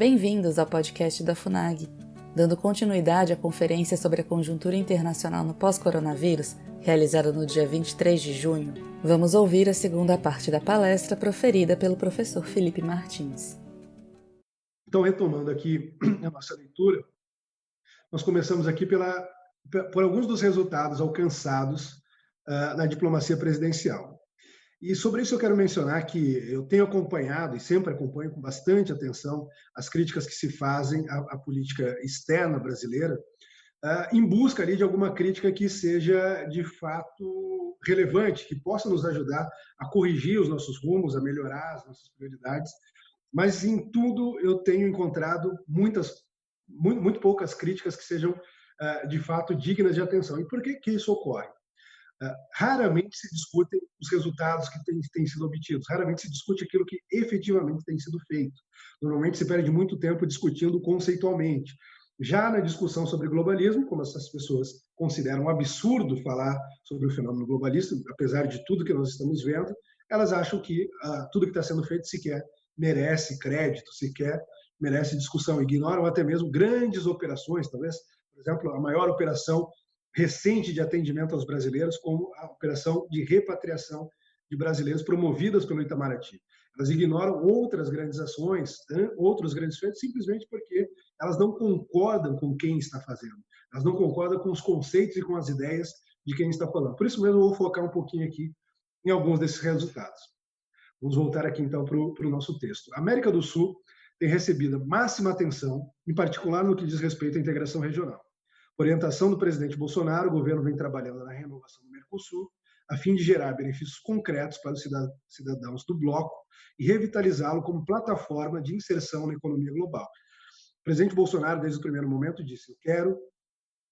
Bem-vindos ao podcast da FUNAG. Dando continuidade à conferência sobre a conjuntura internacional no pós-coronavírus, realizada no dia 23 de junho, vamos ouvir a segunda parte da palestra proferida pelo professor Felipe Martins. Então, retomando aqui a nossa leitura, nós começamos aqui pela, por alguns dos resultados alcançados uh, na diplomacia presidencial. E sobre isso eu quero mencionar que eu tenho acompanhado e sempre acompanho com bastante atenção as críticas que se fazem à, à política externa brasileira, uh, em busca ali de alguma crítica que seja de fato relevante, que possa nos ajudar a corrigir os nossos rumos, a melhorar as nossas prioridades. Mas em tudo eu tenho encontrado muitas, muito, muito poucas críticas que sejam uh, de fato dignas de atenção. E por que que isso ocorre? Ah, raramente se discutem os resultados que têm, têm, sido obtidos, raramente se discute aquilo que efetivamente tem sido feito. Normalmente se perde muito tempo discutindo conceitualmente. Já na discussão sobre globalismo, como essas pessoas consideram absurdo falar sobre o fenômeno globalista, apesar de tudo que nós estamos vendo, elas acham que uh, tudo que está sendo feito sequer merece crédito, sequer merece discussão, ignoram até mesmo grandes operações, talvez, por exemplo, a maior operação recente de atendimento aos brasileiros, como a operação de repatriação de brasileiros promovidas pelo Itamaraty. Elas ignoram outras grandes ações, outros grandes feitos, simplesmente porque elas não concordam com quem está fazendo. Elas não concordam com os conceitos e com as ideias de quem está falando. Por isso mesmo, eu vou focar um pouquinho aqui em alguns desses resultados. Vamos voltar aqui então para o nosso texto. A América do Sul tem recebido máxima atenção, em particular no que diz respeito à integração regional orientação do presidente Bolsonaro, o governo vem trabalhando na renovação do Mercosul, a fim de gerar benefícios concretos para os cidadãos do bloco e revitalizá-lo como plataforma de inserção na economia global. O presidente Bolsonaro, desde o primeiro momento, disse: Eu quero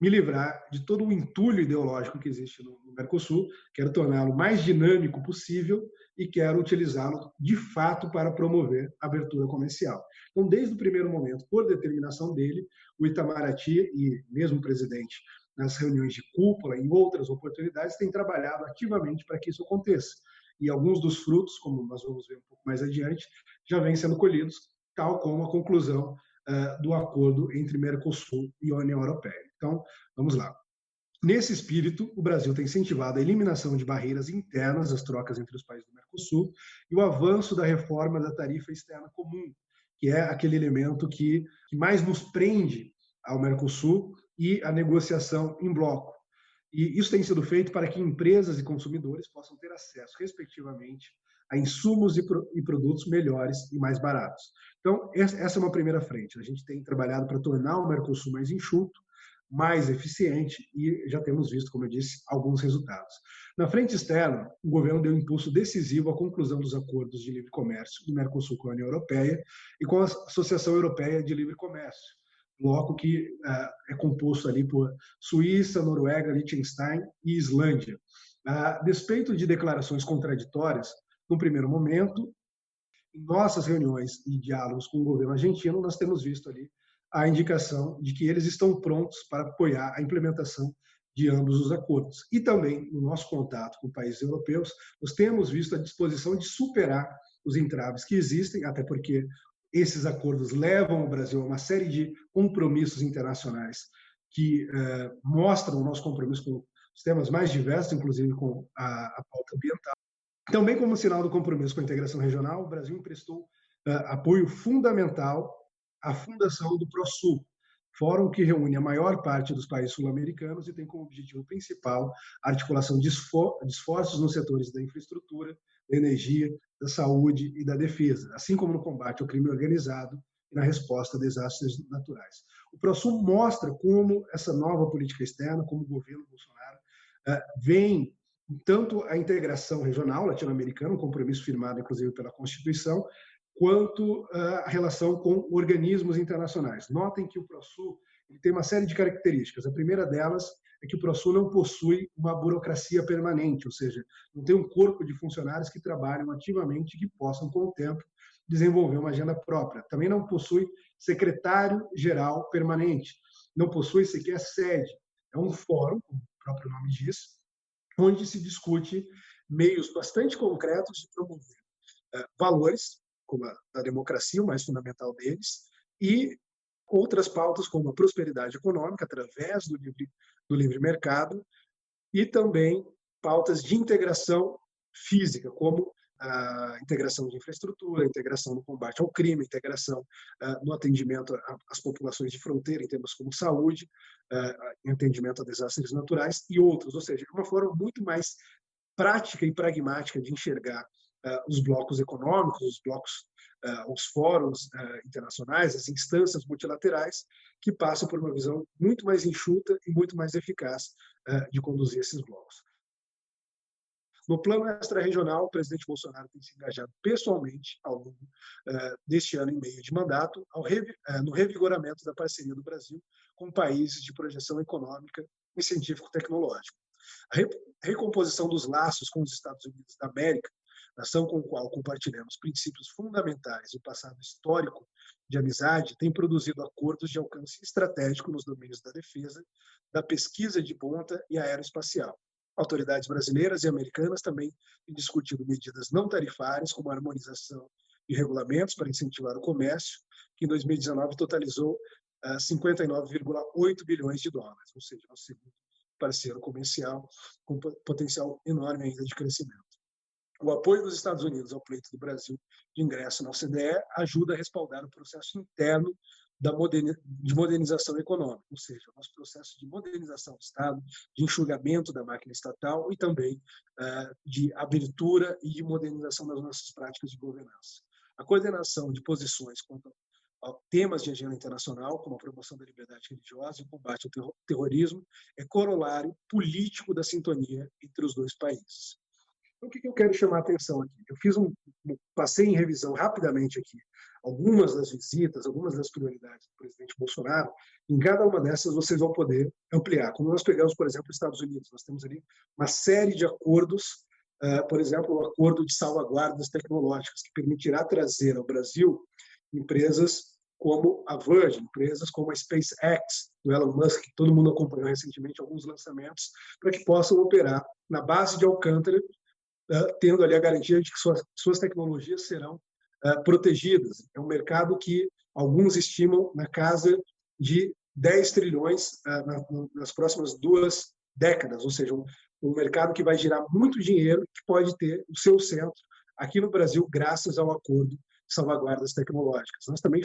me livrar de todo o entulho ideológico que existe no, Mercosul, quero torná-lo mais dinâmico possível e quero utilizá-lo de fato para promover a abertura comercial. Então, desde o primeiro momento, por determinação dele, o Itamaraty e mesmo o presidente, nas reuniões de cúpula, em outras oportunidades, tem trabalhado ativamente para que isso aconteça. E alguns dos frutos, como nós vamos ver um pouco mais adiante, já vêm sendo colhidos, tal como a conclusão uh, do acordo entre Mercosul e a União Europeia. Então, vamos lá. Nesse espírito, o Brasil tem incentivado a eliminação de barreiras internas às trocas entre os países do Mercosul e o avanço da reforma da tarifa externa comum, que é aquele elemento que, que mais nos prende ao Mercosul e a negociação em bloco. E isso tem sido feito para que empresas e consumidores possam ter acesso, respectivamente, a insumos e, pro, e produtos melhores e mais baratos. Então, essa é uma primeira frente. A gente tem trabalhado para tornar o Mercosul mais enxuto, mais eficiente e já temos visto, como eu disse, alguns resultados. Na frente externa, o governo deu um impulso decisivo à conclusão dos acordos de livre comércio do Mercosul com a União Europeia e com a Associação Europeia de Livre Comércio, bloco que uh, é composto ali por Suíça, Noruega, Liechtenstein e Islândia. A despeito de declarações contraditórias, no primeiro momento, em nossas reuniões e diálogos com o governo argentino, nós temos visto ali a indicação de que eles estão prontos para apoiar a implementação de ambos os acordos. E também, no nosso contato com países europeus, nós temos visto a disposição de superar os entraves que existem, até porque esses acordos levam o Brasil a uma série de compromissos internacionais que eh, mostram o nosso compromisso com os temas mais diversos, inclusive com a, a pauta ambiental. Também como sinal do compromisso com a integração regional, o Brasil emprestou uh, apoio fundamental à fundação do ProSul, fórum que reúne a maior parte dos países sul-americanos e tem como objetivo principal a articulação de esforços nos setores da infraestrutura, da energia, da saúde e da defesa, assim como no combate ao crime organizado e na resposta a desastres naturais. O ProSul mostra como essa nova política externa, como o governo Bolsonaro, uh, vem tanto a integração regional latino-americana, um compromisso firmado inclusive pela Constituição, quanto a relação com organismos internacionais. Notem que o ProSul tem uma série de características. A primeira delas é que o ProSul não possui uma burocracia permanente, ou seja, não tem um corpo de funcionários que trabalham ativamente e que possam, com o tempo, desenvolver uma agenda própria. Também não possui secretário-geral permanente, não possui sequer sede. É um fórum, como o próprio nome diz, onde se discute meios bastante concretos de promover uh, valores, como a da democracia, o mais fundamental deles, e outras pautas como a prosperidade econômica através do livre, do livre mercado e também pautas de integração física, como a integração de infraestrutura, a integração no combate ao crime, a integração uh, no atendimento às populações de fronteira, em temas como saúde, uh, atendimento a desastres naturais e outros. Ou seja, uma forma muito mais prática e pragmática de enxergar os blocos econômicos, os blocos, os fóruns internacionais, as instâncias multilaterais, que passam por uma visão muito mais enxuta e muito mais eficaz de conduzir esses blocos. No plano extra-regional, o presidente Bolsonaro tem se engajado pessoalmente ao longo uh, deste ano e meio de mandato revi uh, no revigoramento da parceria do Brasil com países de projeção econômica e científico-tecnológico. A re recomposição dos laços com os Estados Unidos da América, nação com qual compartilhamos princípios fundamentais e o passado histórico de amizade, tem produzido acordos de alcance estratégico nos domínios da defesa, da pesquisa de ponta e aeroespacial Autoridades brasileiras e americanas também têm discutido medidas não tarifárias, como a harmonização de regulamentos para incentivar o comércio, que em 2019 totalizou 59,8 ah, bilhões de dólares, ou seja, nosso segundo parceiro comercial com potencial enorme ainda de crescimento. O apoio dos Estados Unidos ao pleito do Brasil de ingresso na OCDE ajuda a respaldar o processo interno da de modernização econômica, ou seja, o nosso processo de modernização do Estado, de enxugamento da máquina estatal e também uh, de abertura e de modernização das nossas práticas de governança. A coordenação de posições quanto a temas de agenda internacional, como a promoção da liberdade religiosa e o combate ao terrorismo, é corolário político da sintonia entre os dois países. Então, o que eu quero chamar a atenção aqui? Eu fiz um, passei em revisão rapidamente aqui algumas das visitas, algumas das prioridades do presidente Bolsonaro. Em cada uma dessas vocês vão poder ampliar. Como nós pegamos, por exemplo, os Estados Unidos, nós temos ali uma série de acordos, uh, por exemplo, o acordo de salvaguardas tecnológicas que permitirá trazer ao Brasil empresas como a Virgin, empresas como a SpaceX, do Elon Musk, que todo mundo acompanhou recentemente alguns lançamentos, para que possam operar na base de Alcântara tendo ali a garantia de que suas, suas tecnologias serão protegidas. É um mercado que alguns estimam na casa de 10 trilhões nas próximas duas décadas, ou seja, um, um mercado que vai girar muito dinheiro que pode ter o seu centro aqui no Brasil graças ao acordo de salvaguardas tecnológicas. Nós também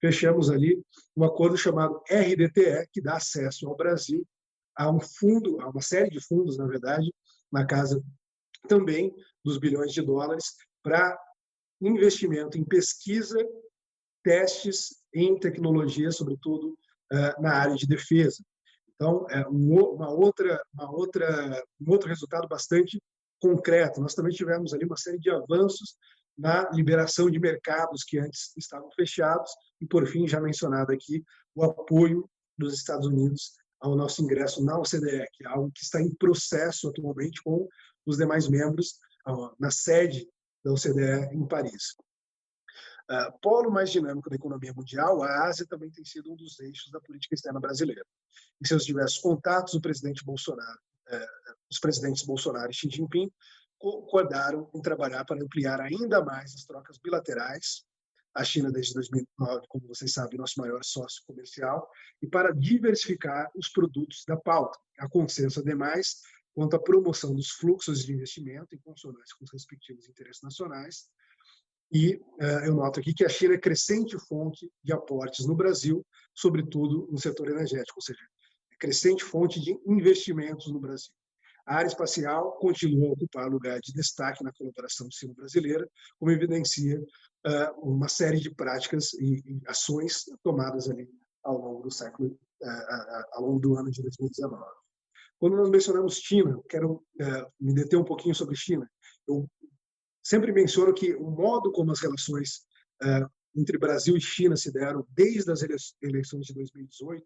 fechamos ali um acordo chamado RDTE, que dá acesso ao Brasil a um fundo, a uma série de fundos, na verdade, na casa também dos bilhões de dólares para investimento em pesquisa, testes em tecnologia, sobretudo eh, na área de defesa. Então, é uma outra, uma outra, um outro resultado bastante concreto. Nós também tivemos ali uma série de avanços na liberação de mercados que antes estavam fechados e, por fim, já mencionado aqui, o apoio dos Estados Unidos ao nosso ingresso na OCDE, que é algo que está em processo atualmente com os demais membros na sede da OCDE em Paris. Uh, polo mais dinâmico da economia mundial, a Ásia também tem sido um dos eixos da política externa brasileira. Em seus diversos contatos, o presidente Bolsonaro, uh, os presidentes Bolsonaro e Xi Jinping concordaram em trabalhar para ampliar ainda mais as trocas bilaterais. A China, desde 2009, como vocês sabem, nosso maior sócio comercial, e para diversificar os produtos da pauta. Há consenso, ademais, quanto à promoção dos fluxos de investimento em consonância com os respectivos interesses nacionais. E uh, eu noto aqui que a China é crescente fonte de aportes no Brasil, sobretudo no setor energético, ou seja, é crescente fonte de investimentos no Brasil. A área espacial continua a ocupar lugar de destaque na colaboração sino-brasileira, como evidencia uh, uma série de práticas e, e, ações tomadas ali ao longo do século, uh, ao longo do ano de 2019. Quando nós mencionamos China, quero é, me deter um pouquinho sobre China. Eu sempre menciono que o modo como as relações é, entre Brasil e China se deram desde as eleições de 2018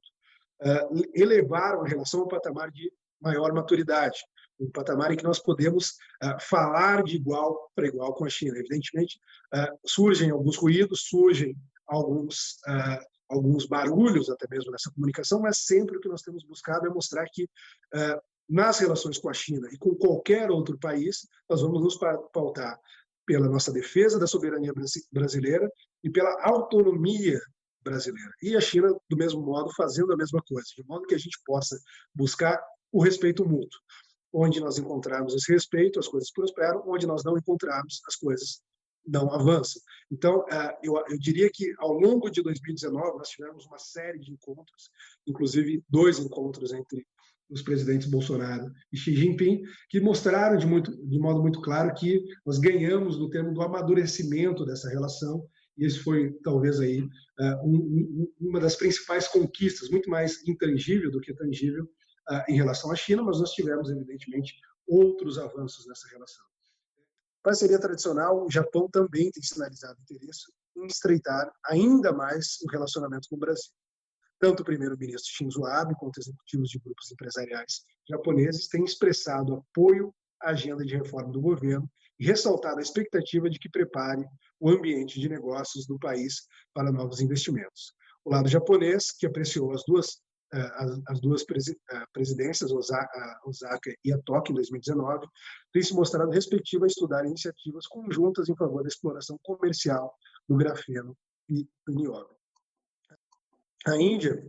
é, elevaram a relação a um patamar de maior maturidade, um patamar em que nós podemos uh, falar de igual para igual com a China. Evidentemente, uh, surgem alguns ruídos, surgem alguns uh, alguns barulhos até mesmo nessa comunicação, mas sempre o que nós temos buscado é mostrar que uh, nas relações com a China e com qualquer outro país, nós vamos nos pautar pela nossa defesa da soberania brasileira e pela autonomia brasileira. E a China, do mesmo modo, fazendo a mesma coisa, de modo que a gente possa buscar o respeito mútuo. Onde nós encontrarmos esse respeito, as coisas prosperam, onde nós não encontrarmos, as coisas não avançam. Então, é, eu, diria que ao longo de 2019 nós tivemos uma série de encontros, inclusive dois encontros entre os presidentes Bolsonaro e Xi Jinping, que mostraram de, muito, de modo muito claro que nós ganhamos no termo do amadurecimento dessa relação, e esse foi talvez aí é, um, uma das principais conquistas, muito mais intangível do que tangível, uh, em relação à China, mas nós tivemos, evidentemente, outros avanços nessa relação. Parceria tradicional, o Japão também tem sinalizado interesse em estreitar ainda mais o relacionamento com o Brasil. Tanto o primeiro-ministro Shinzo Abe quanto executivos de grupos empresariais japoneses têm expressado apoio à agenda de reforma do governo e ressaltado a expectativa de que prepare o ambiente de negócios do país para novos investimentos. O lado japonês, que apreciou as duas as, as duas eh, presidências, Osaka, e a Tóquio, em 2019, têm se mostrado receptivas a estudar iniciativas conjuntas em favor da exploração comercial do grafeno e do nióbio. A Índia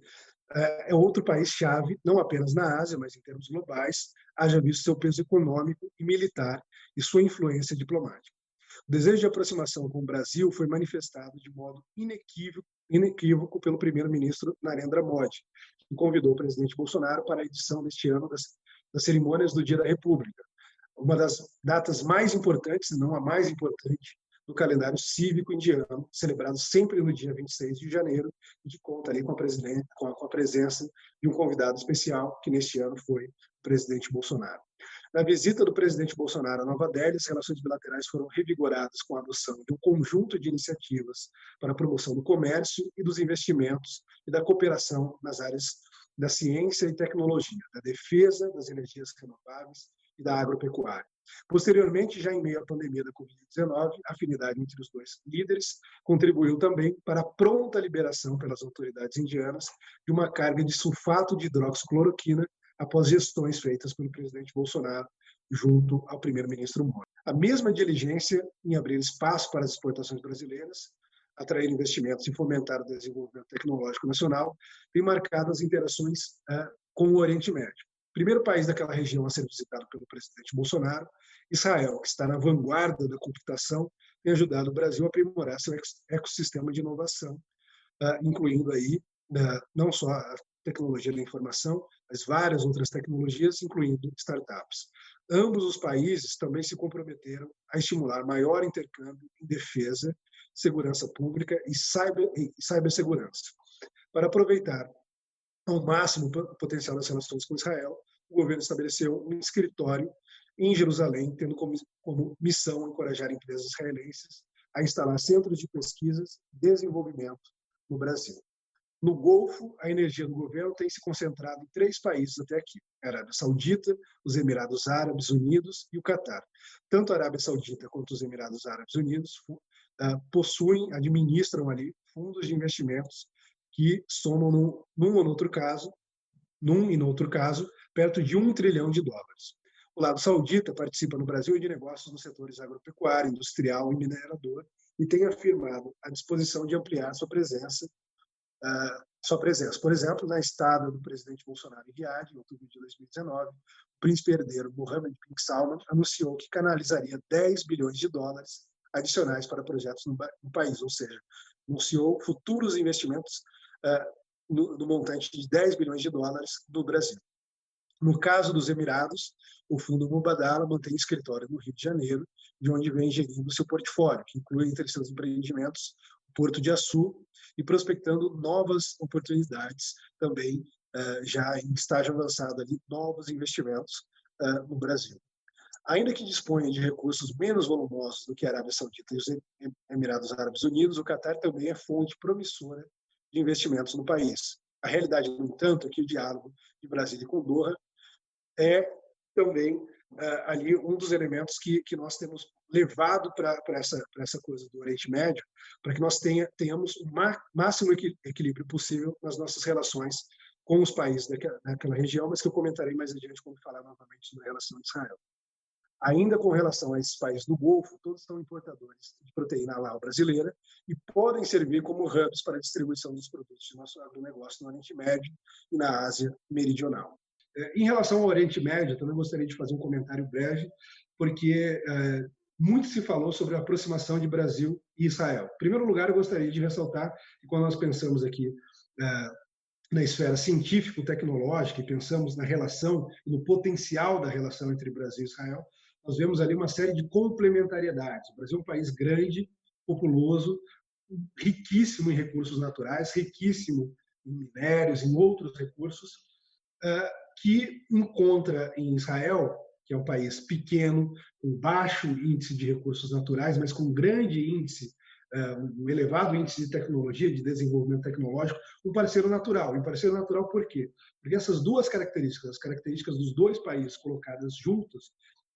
eh, é outro país-chave, não apenas na Ásia, mas em termos globais, haja visto seu peso econômico e militar e sua influência diplomática. O desejo de aproximação com o Brasil foi manifestado de modo inequívoco, inequívoco pelo primeiro-ministro Narendra Modi, que convidou o presidente Bolsonaro para a edição deste ano das, das cerimônias do Dia da República, uma das datas mais importantes, se não a mais importante, do calendário cívico indiano, celebrado sempre no dia 26 de janeiro, e que conta ali com a, com a, com a presença de um convidado especial, que neste ano foi o presidente Bolsonaro. Na visita do presidente Bolsonaro a Nova Delhi, as relações bilaterais foram revigoradas com a adoção de um conjunto de iniciativas para a promoção do comércio e dos investimentos e da cooperação nas áreas da ciência e tecnologia, da defesa, das energias renováveis e da agropecuária. Posteriormente, já em meio à pandemia da Covid-19, a afinidade entre os dois líderes contribuiu também para a pronta liberação pelas autoridades indianas de uma carga de sulfato de hidroxicloroquina após gestões feitas pelo presidente Bolsonaro junto ao primeiro-ministro Moro. A mesma diligência em abrir espaço para as exportações brasileiras, atrair investimentos e fomentar o desenvolvimento tecnológico nacional tem marcado as interações uh, com o Oriente Médio. Primeiro país daquela região a ser visitado pelo presidente Bolsonaro, Israel, que está na vanguarda da computação, tem ajudado o Brasil a aprimorar seu ecossistema de inovação, uh, incluindo aí uh, não só a tecnologia da informação, mas várias outras tecnologias, incluindo startups. Ambos os países também se comprometeram a estimular maior intercâmbio em defesa, segurança pública e, cyber, e cibersegurança. Para aproveitar ao máximo o potencial das relações com Israel, o governo estabeleceu um escritório em Jerusalém, tendo como, como missão encorajar empresas israelenses a instalar centros de pesquisas e desenvolvimento no Brasil. No Golfo, a energia do governo tem se concentrado em três países até aqui: a Arábia Saudita, os Emirados Árabes Unidos e o Catar. Tanto a Arábia Saudita quanto os Emirados Árabes Unidos uh, possuem, administram ali fundos de investimentos que somam, num, num ou outro caso, num e no outro caso, perto de um trilhão de dólares. O lado saudita participa no Brasil de negócios nos setores agropecuário, industrial e minerador e tem afirmado a disposição de ampliar sua presença sua presença. Por exemplo, na estada do presidente Bolsonaro em Riad, em outubro de 2019, o príncipe herdeiro Mohammed bin Salman anunciou que canalizaria 10 bilhões de dólares adicionais para projetos no, no país, ou seja, anunciou futuros investimentos uh, no, no montante de 10 bilhões de dólares no Brasil. No caso dos Emirados, o Fundo Mubadala mantém escritório no Rio de Janeiro, de onde vem gerindo seu portfólio, que inclui entre seus empreendimentos Porto de Açu e prospectando novas oportunidades também uh, já em estágio avançado ali, novos investimentos uh, no Brasil. Ainda que disponha de recursos menos volumosos do que a Arábia Saudita e os Emirados Árabes Unidos, o Catar também é fonte promissora de investimentos no país. A realidade, no entanto, é que o diálogo de Brasília com Doha é também uh, ali um dos elementos que, que nós temos levado para essa, essa coisa do Oriente Médio, para que nós tenha, tenhamos o máximo equilíbrio possível nas nossas relações com os países daquela, daquela região, mas que eu comentarei mais adiante quando falar novamente sobre a relação de Israel. Ainda com relação a esses países do Golfo, todos são importadores de proteína halal brasileira e podem servir como hubs para a distribuição dos produtos de nosso agronegócio no Oriente Médio e na Ásia Meridional. É, em relação ao Oriente Médio, também gostaria de fazer um comentário breve, porque é, muito se falou sobre a aproximação de Brasil e Israel. Em primeiro lugar, eu gostaria de ressaltar que quando nós pensamos aqui é, na esfera científico-tecnológica e pensamos na relação no potencial da relação entre Brasil e Israel, nós vemos ali uma série de complementariedades. O Brasil é um país grande, populoso, riquíssimo em recursos naturais, riquíssimo em minérios, em outros recursos, eh, que encontra em Israel, que é um país pequeno, com baixo índice de recursos naturais, mas com grande índice, eh, um elevado índice de tecnologia, de desenvolvimento tecnológico, um parceiro natural. E um parceiro natural por quê? Porque essas duas características, as características dos dois países colocadas juntas,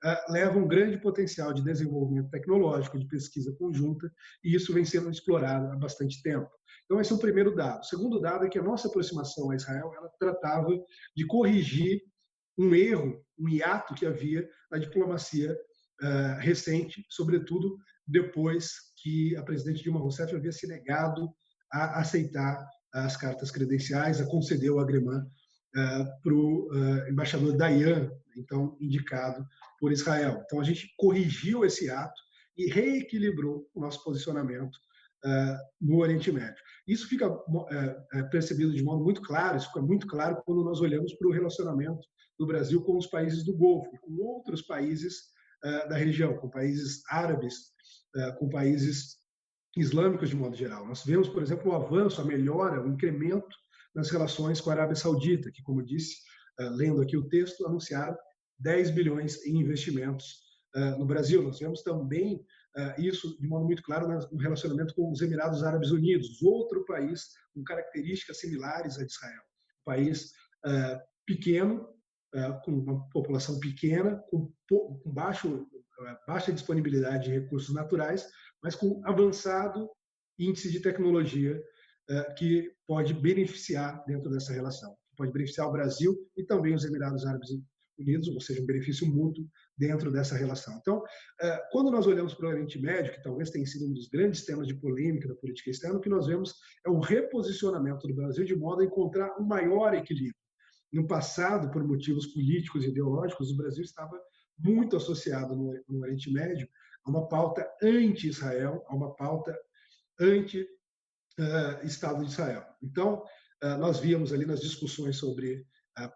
uh, leva um grande potencial de desenvolvimento tecnológico, de pesquisa conjunta, e isso vem sendo explorado há bastante tempo. Então, esse é o primeiro dado. O segundo dado é que a nossa aproximação a Israel ela tratava de corrigir um erro, um hiato que havia na diplomacia uh, recente, sobretudo depois que a presidente Dilma Rousseff havia se negado a aceitar as cartas credenciais, a conceder o agremã uh, para o uh, embaixador Dayan, então indicado por Israel. Então a gente corrigiu esse ato e reequilibrou o nosso posicionamento uh, no Oriente Médio. Isso fica percebido de modo muito claro, isso fica muito claro quando nós olhamos para o relacionamento do Brasil com os países do Golfo e com outros países uh, da região, com países árabes, com países islâmicos de modo geral. Nós vemos, por exemplo, o avanço, a melhora, o incremento nas relações com a Arábia Saudita, que, como disse, lendo aqui o texto, anunciaram 10 bilhões em investimentos uh, no Brasil. Nós vemos também uh, isso de modo muito claro no relacionamento com os Emirados Árabes Unidos, outro país com características similares a Israel. Um país uh, pequeno, com uma população pequena, com, com baixo, baixa disponibilidade de recursos naturais, mas com avançado índice de tecnologia que pode beneficiar dentro dessa relação. Pode beneficiar o Brasil e também os Emirados Árabes Unidos, ou seja, um benefício mútuo dentro dessa relação. Então, é, quando nós olhamos para o Oriente Médio, que talvez tenha sido um dos grandes temas de polêmica da política externa, o que nós vemos é um reposicionamento do Brasil de modo a encontrar um maior equilíbrio. No passado, por motivos políticos e ideológicos, o Brasil estava muito associado no, no Oriente Médio a uma pauta anti-Israel, a uma pauta anti-Estado uh, de Israel. Então, uh, nós víamos ali nas discussões sobre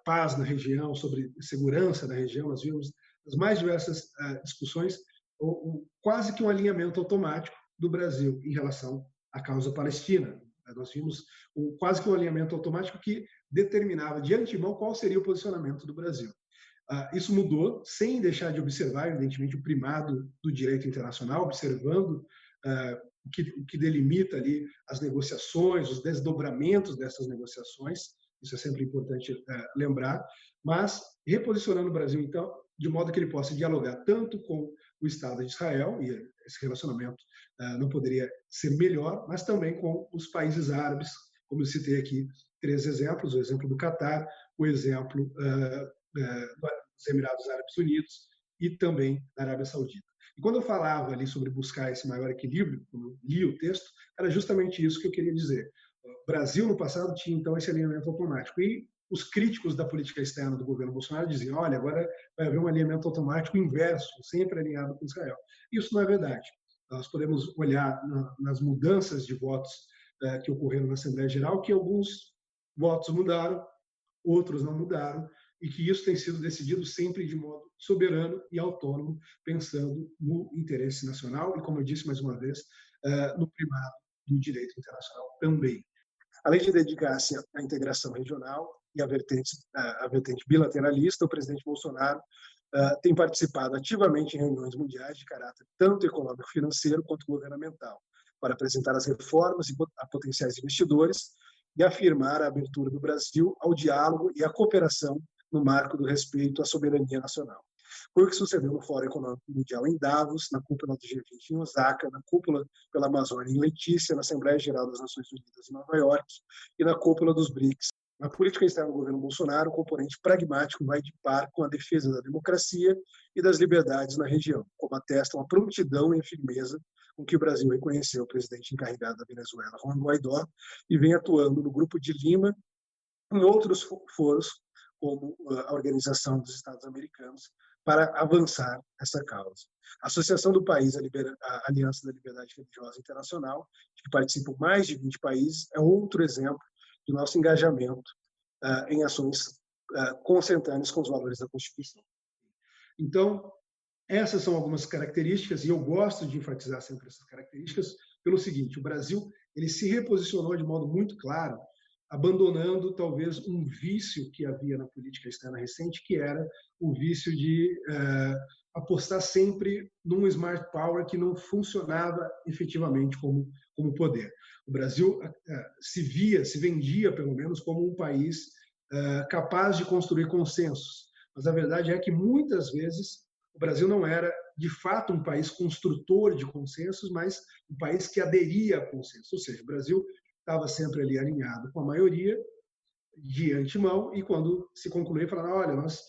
paz na região, sobre segurança na região, nós vimos as mais diversas uh, discussões, o, o, quase que um alinhamento automático do Brasil em relação à causa palestina. Nós vimos um, quase que um alinhamento automático que determinava de antemão qual seria o posicionamento do Brasil. Uh, isso mudou sem deixar de observar, evidentemente, o primado do direito internacional, observando uh, o, que, delimita ali as negociações, os desdobramentos dessas negociações, isso é sempre importante é, lembrar, mas reposicionando o Brasil, então, de modo que ele possa dialogar tanto com o Estado de Israel, e esse relacionamento não poderia ser melhor, mas também com os países árabes, como eu citei aqui três exemplos, o exemplo do Catar, o exemplo é, dos Emirados Árabes Unidos e também da Arábia Saudita. E quando eu falava ali sobre buscar esse maior equilíbrio, quando li o texto, era justamente isso que eu queria dizer. O Brasil, no passado, tinha então esse alinhamento automático. E os críticos da política externa do governo Bolsonaro diziam: olha, agora vai haver um alinhamento automático inverso, sempre alinhado com Israel. Isso não é verdade. Nós podemos olhar nas mudanças de votos eh, que ocorreram na Assembleia Geral que alguns votos mudaram, outros não mudaram, e que isso tem sido decidido sempre de modo soberano e autônomo, pensando no interesse nacional e, como eu disse mais uma vez, eh, no primado do direito internacional também. Além de dedicar-se à integração regional e à vertente, à vertente bilateralista, o presidente Bolsonaro uh, tem participado ativamente em reuniões mundiais de caráter tanto econômico-financeiro quanto governamental, para apresentar as reformas a potenciais investidores e afirmar a abertura do Brasil ao diálogo e à cooperação no marco do respeito à soberania nacional. Foi o que sucedeu no Fórum Econômico Mundial em Davos, na cúpula do G20 em Osaka, na cúpula pela Amazônia em Letícia, na Assembleia Geral das Nações Unidas em Nova York e na cúpula dos BRICS Na política externa do governo Bolsonaro, o componente pragmático vai de par com a defesa da democracia e das liberdades na região, como atestam a prontidão e a firmeza com que o Brasil reconheceu o presidente encarregado da Venezuela, Juan Guaidó, e vem atuando no Grupo de Lima, em outros foros, como a Organização dos Estados Americanos, para avançar essa causa. A Associação do País, a, Aliança da Liberdade Religiosa Internacional, que participam mais de 20 países, é outro exemplo do nosso engajamento uh, em ações uh, com os valores da Constituição. Então, essas são algumas características e eu gosto de enfatizar sempre essas características pelo seguinte: o Brasil ele se reposicionou de modo muito claro, abandonando talvez um vício que havia na política externa recente, que era o vício de uh, apostar sempre num smart power que não funcionava efetivamente como, como poder. O Brasil uh, se via, se vendia, pelo menos, como um país uh, capaz de construir consensos. Mas a verdade é que muitas vezes o Brasil não era, de fato, um país construtor de consensos, mas um país que aderia a consensos. Ou seja, o Brasil estava sempre ali alinhado com a maioria de antemão e quando se concluía, falava, olha, nós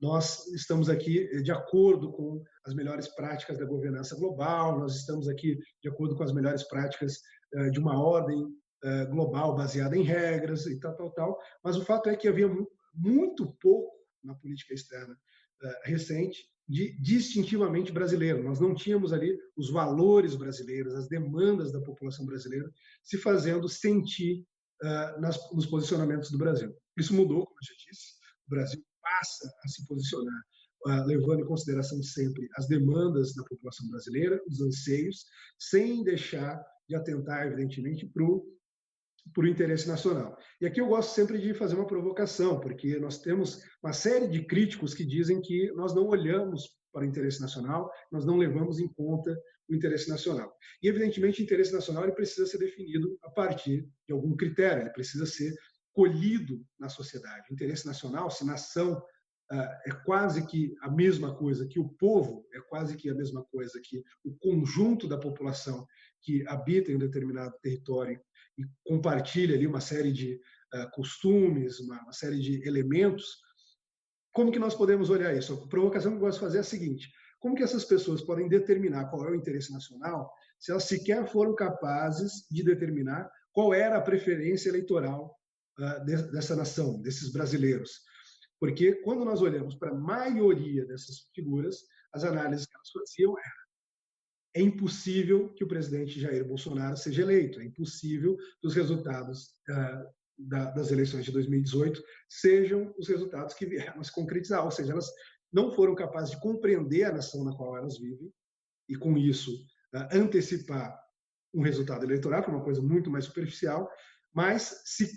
nós estamos aqui eh, de acordo com as melhores práticas da governança global, nós estamos aqui de acordo com as melhores práticas eh, de uma ordem eh, global baseada em regras e tal, tal, tal. Mas o fato é que havia muito pouco na política externa recente de distintivamente brasileiro. Nós não tínhamos ali os valores brasileiros, as demandas da população brasileira se fazendo sentir nos posicionamentos do Brasil. Isso mudou, como eu já disse. O Brasil passa a se posicionar, uh, levando em consideração sempre as demandas da população brasileira, os anseios, sem deixar de atentar, evidentemente, para o por interesse nacional. E aqui eu gosto sempre de fazer uma provocação, porque nós temos uma série de críticos que dizem que nós não olhamos para o interesse nacional, nós não levamos em conta o interesse nacional. E, evidentemente, o interesse nacional ele precisa ser definido a partir de algum critério, ele precisa ser colhido na sociedade. O interesse nacional, se nação ah, é quase que a mesma coisa que o povo, é quase que a mesma coisa que o conjunto da população que habita em um determinado território e compartilha ali uma série de uh, costumes, uma, uma, série de elementos. Como que nós podemos olhar isso? A provocação que eu gosto de fazer é a seguinte: como que essas pessoas podem determinar qual é o interesse nacional se elas sequer foram capazes de determinar qual era a preferência eleitoral uh, de, dessa nação, desses brasileiros? Porque quando nós olhamos para a maioria dessas figuras, as análises que elas faziam eram é impossível que o presidente Jair Bolsonaro seja eleito, é impossível que os resultados da, das eleições de 2018 sejam os resultados que vieram a se concretizar, ou seja, elas não foram capazes de compreender a nação na qual elas vivem e, com isso, uh, antecipar um resultado eleitoral, que é uma coisa muito mais superficial, mas se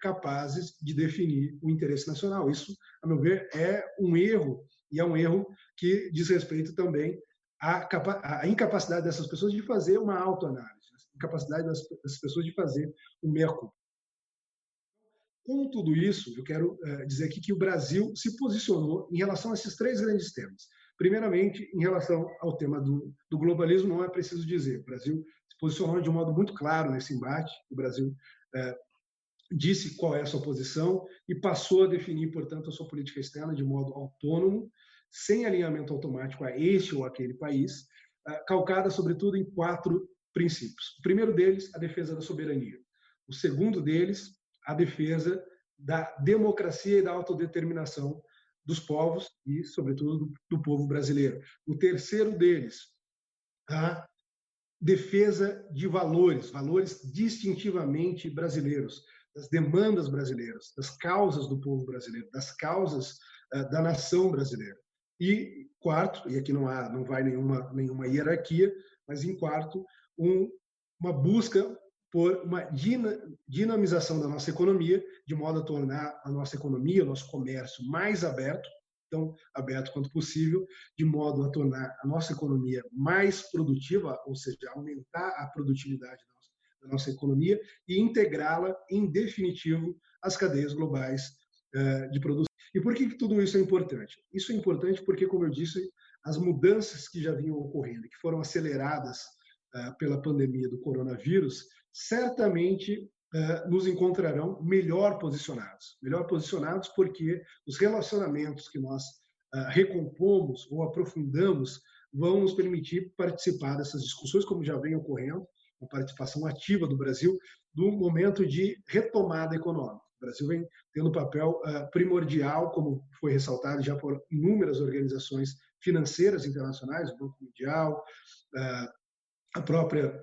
capazes de definir o interesse nacional. Isso, a meu ver, é um erro, e é um erro que diz respeito também à, incapacidade dessas pessoas de fazer uma autoanálise, a incapacidade dessas pessoas de fazer o meia-culpa. Com tudo isso, eu quero eh, dizer aqui que o Brasil se posicionou em relação a esses três grandes temas. Primeiramente, em relação ao tema do, do globalismo, não é preciso dizer. O Brasil se posicionou de um modo muito claro nesse embate. O Brasil é, disse qual é a sua posição e passou a definir, portanto, a sua política externa de modo autônomo, sem alinhamento automático a este ou aquele país, é, calcada, sobretudo, em quatro princípios. O primeiro deles, a defesa da soberania. O segundo deles, a defesa da democracia e da autodeterminação dos povos e, sobretudo, do, povo brasileiro. O terceiro deles, a defesa de valores, valores distintivamente brasileiros, das demandas brasileiras, das causas do povo brasileiro, das causas uh, da nação brasileira. E quarto, e aqui não há, não vai nenhuma nenhuma hierarquia, mas em quarto, um, uma busca por uma dinamização da nossa economia, de modo a tornar a nossa economia, o nosso comércio mais aberto, tão aberto quanto possível, de modo a tornar a nossa economia mais produtiva, ou seja, aumentar a produtividade da nossa, da nossa economia e integrá-la, em definitivo, às cadeias globais uh, de produção. E por que tudo isso é importante? Isso é importante porque, como eu disse, as mudanças que já vinham ocorrendo, que foram aceleradas uh, pela pandemia do coronavírus, certamente nos encontrarão melhor posicionados. Melhor posicionados porque os relacionamentos que nós recompomos ou aprofundamos vão nos permitir participar dessas discussões, como já vem ocorrendo, uma participação ativa do Brasil no momento de retomada econômica. O Brasil vem tendo um papel primordial, como foi ressaltado já por inúmeras organizações financeiras internacionais, o Banco Mundial, a própria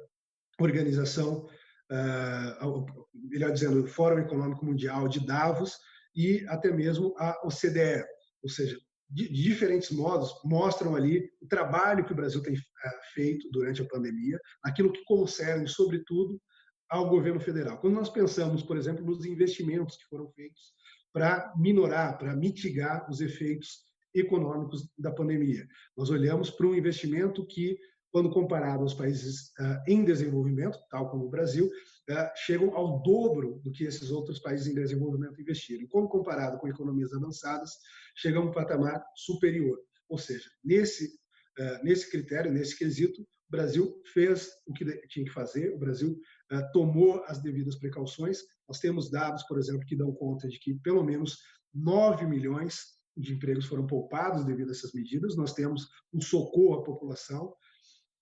organização, melhor dizendo, o Fórum Econômico Mundial de Davos e até mesmo a OCDE, ou seja, de, diferentes modos mostram ali o trabalho que o Brasil tem feito durante a pandemia, aquilo que concerne, sobretudo, ao governo federal. Quando nós pensamos, por exemplo, nos investimentos que foram feitos para minorar, para mitigar os efeitos econômicos da pandemia, nós olhamos para um investimento que quando comparado aos países uh, em desenvolvimento, tal como o Brasil, uh, chegam ao dobro do que esses outros países em desenvolvimento investiram. Quando comparado com economias avançadas, chegam a um patamar superior. Ou seja, nesse, uh, nesse critério, nesse quesito, o Brasil fez o que tinha que fazer, o Brasil tomou as devidas precauções. Nós temos dados, por exemplo, que dão conta de que pelo menos 9 milhões de empregos foram poupados devido a essas medidas. Nós temos um socorro à população,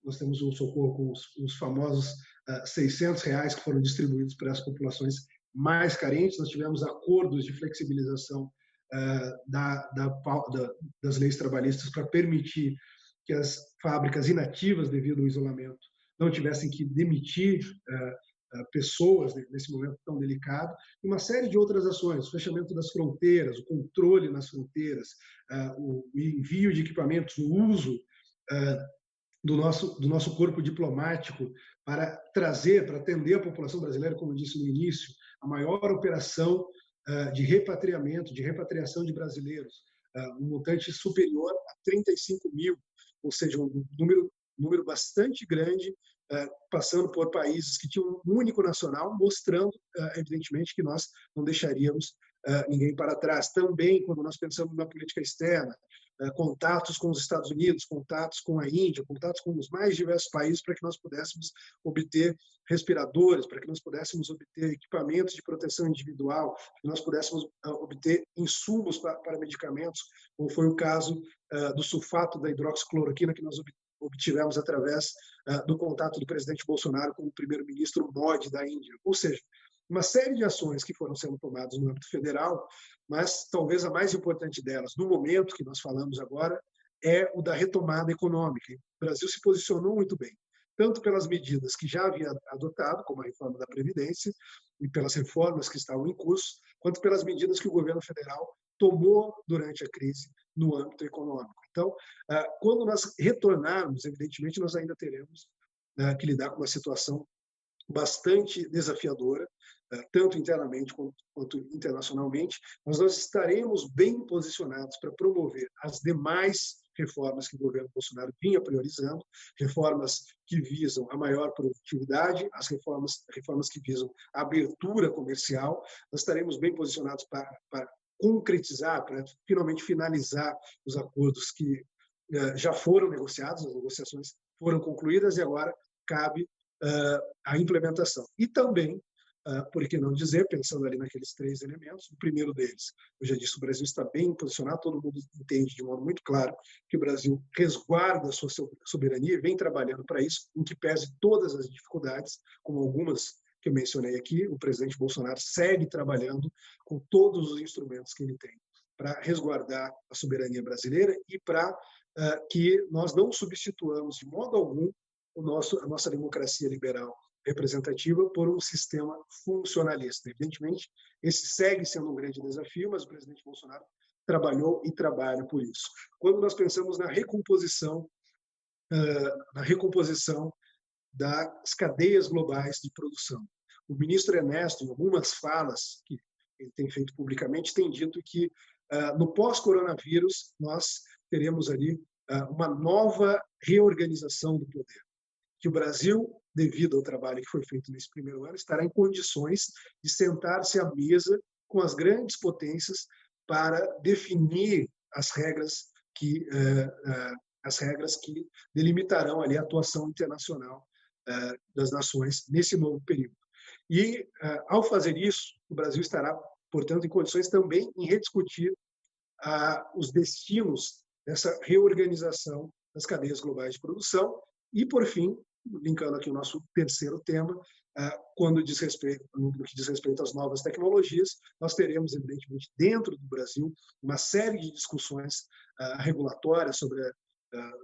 nós temos um socorro com os, os famosos uh, ah, 600 reais que foram distribuídos para as populações mais carentes. Nós tivemos acordos de flexibilização uh, da, da, da, das leis trabalhistas para permitir que as fábricas inativas devido ao isolamento não tivessem que demitir uh, pessoas nesse momento tão delicado, e uma série de outras ações, o fechamento das fronteiras, o controle nas fronteiras, o envio de equipamentos, o uso do nosso, do nosso corpo diplomático para trazer, para atender a população brasileira, como eu disse no início, a maior operação de repatriamento, de repatriação de brasileiros, um montante superior a 35 mil, ou seja, um número, número bastante grande, uh, passando por países que tinham um único nacional, mostrando, evidentemente, que nós não deixaríamos ninguém para trás. Também, quando nós pensamos na política externa, eh, contatos com os Estados Unidos, contatos com a Índia, contatos com os mais diversos países para que nós pudéssemos obter respiradores, para que nós pudéssemos obter equipamentos de proteção individual, que nós pudéssemos eh, obter insumos para, medicamentos, como foi o caso do sulfato da hidroxicloroquina que nós obtivemos através uh, do contato do presidente Bolsonaro com o primeiro-ministro Modi da Índia. Ou seja, uma série de ações que foram sendo tomadas no âmbito federal, mas talvez a mais importante delas, no momento que nós falamos agora, é o da retomada econômica. O Brasil se posicionou muito bem, tanto pelas medidas que já havia adotado, como a reforma da Previdência, e pelas reformas que estavam em curso, quanto pelas medidas que o governo federal tomou durante a crise no âmbito econômico. Então, ah, quando nós retornarmos, evidentemente, nós ainda teremos ah, que lidar com uma situação bastante desafiadora, eh, tanto internamente quanto internacionalmente, mas nós estaremos bem posicionados para promover as demais reformas que o governo Bolsonaro vinha priorizando, reformas que visam a maior produtividade, as reformas, reformas que visam a abertura comercial, nós estaremos bem posicionados para, para concretizar, para finalmente finalizar os acordos que uh, já foram negociados, as negociações foram concluídas e agora cabe uh, a implementação. E também Uh, por que não dizer, pensando ali naqueles três elementos, o primeiro deles, eu já disse, o Brasil está bem posicionado, todo mundo entende de modo muito claro que o Brasil resguarda a sua soberania e vem trabalhando para isso, em que pese todas as dificuldades, como algumas que eu mencionei aqui, o presidente Bolsonaro segue trabalhando com todos os instrumentos que ele tem para resguardar a soberania brasileira e para uh, que nós não substituamos de modo algum o nosso, a nossa democracia liberal representativa por um sistema funcionalista. Evidentemente, esse segue sendo um grande desafio, mas o presidente Bolsonaro trabalhou e trabalha por isso. Quando nós pensamos na recomposição, na recomposição das cadeias globais de produção, o ministro Ernesto, em algumas falas que ele tem feito publicamente, tem dito que no pós-coronavírus nós teremos ali uma nova reorganização do poder que o Brasil, devido ao trabalho que foi feito nesse primeiro ano, estará em condições de sentar-se à mesa com as grandes potências para definir as regras que uh, uh, as regras que delimitarão ali a atuação internacional uh, das nações nesse novo período. E, ao fazer isso, o Brasil estará, portanto, em condições também em rediscutir os destinos dessa reorganização das cadeias globais de produção. E, por fim, linkando aqui o nosso terceiro tema, quando diz respeito, no que diz respeito às novas tecnologias, nós teremos, evidentemente, dentro do Brasil, uma série de discussões regulatórias sobre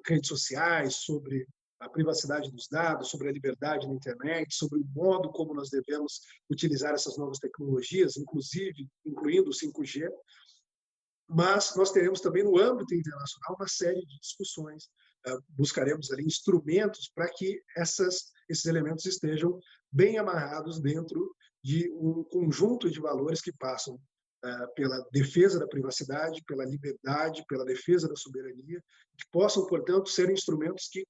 redes sociais, sobre a privacidade dos dados, sobre a liberdade na internet, sobre o modo como nós devemos utilizar essas novas tecnologias, inclusive incluindo o 5G, mas nós teremos também no âmbito internacional uma série de discussões. Ah, buscaremos ali instrumentos para que essas, esses elementos estejam bem amarrados dentro de um conjunto de valores que passam ah, pela defesa da privacidade, pela liberdade, pela defesa da soberania, que possam, portanto, ser instrumentos que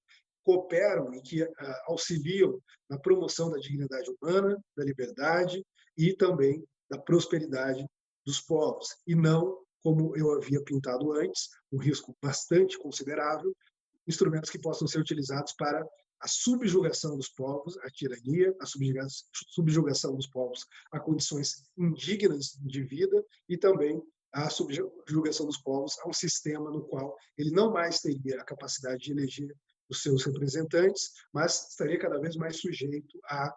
cooperam e que ah, auxiliam na promoção da dignidade humana, da liberdade e também da prosperidade dos povos, e não como eu havia pintado antes, um risco bastante considerável, instrumentos que possam ser utilizados para a subjugação dos povos, a tirania, a subjugação dos povos a condições indignas de vida e também a subjugação dos povos a um sistema no qual ele não mais teria a capacidade de eleger os seus representantes, mas estaria cada vez mais sujeito a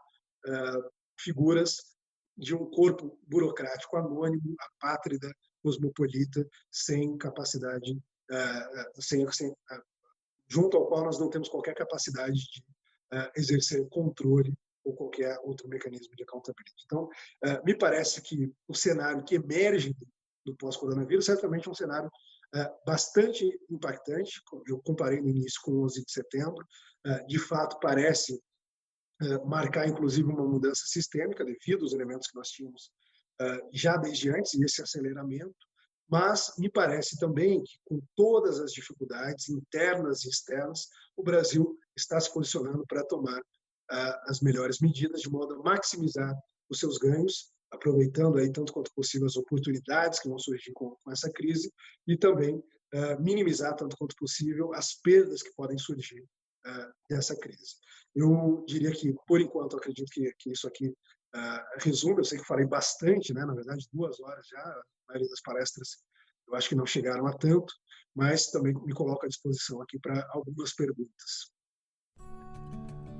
uh, figuras de um corpo burocrático anônimo, apátrida, cosmopolita, sem capacidade, uh, sem, sem, uh, junto ao qual nós não temos qualquer capacidade de exercer controle ou qualquer outro mecanismo de accountability. Então, me parece que o cenário que emerge do pós-coronavírus certamente é um cenário bastante impactante. Eu comparei no início com o 11 de setembro. De fato, parece marcar, inclusive, uma mudança sistêmica devido aos elementos que nós tínhamos já desde antes, e esse aceleramento, mas me parece também que, com todas as dificuldades internas e externas, o Brasil está se posicionando para tomar as melhores medidas, de modo a maximizar os seus ganhos, aproveitando aí tanto quanto possível as oportunidades que vão surgir com, com essa crise e também minimizar tanto quanto possível as perdas que podem surgir dessa crise. Eu diria que, por enquanto, acredito que, que isso aqui Uh, resumo, eu sei que falei bastante, né? na verdade, duas horas já, a maioria das palestras eu acho que não chegaram a tanto, mas também me coloco à disposição aqui para algumas perguntas.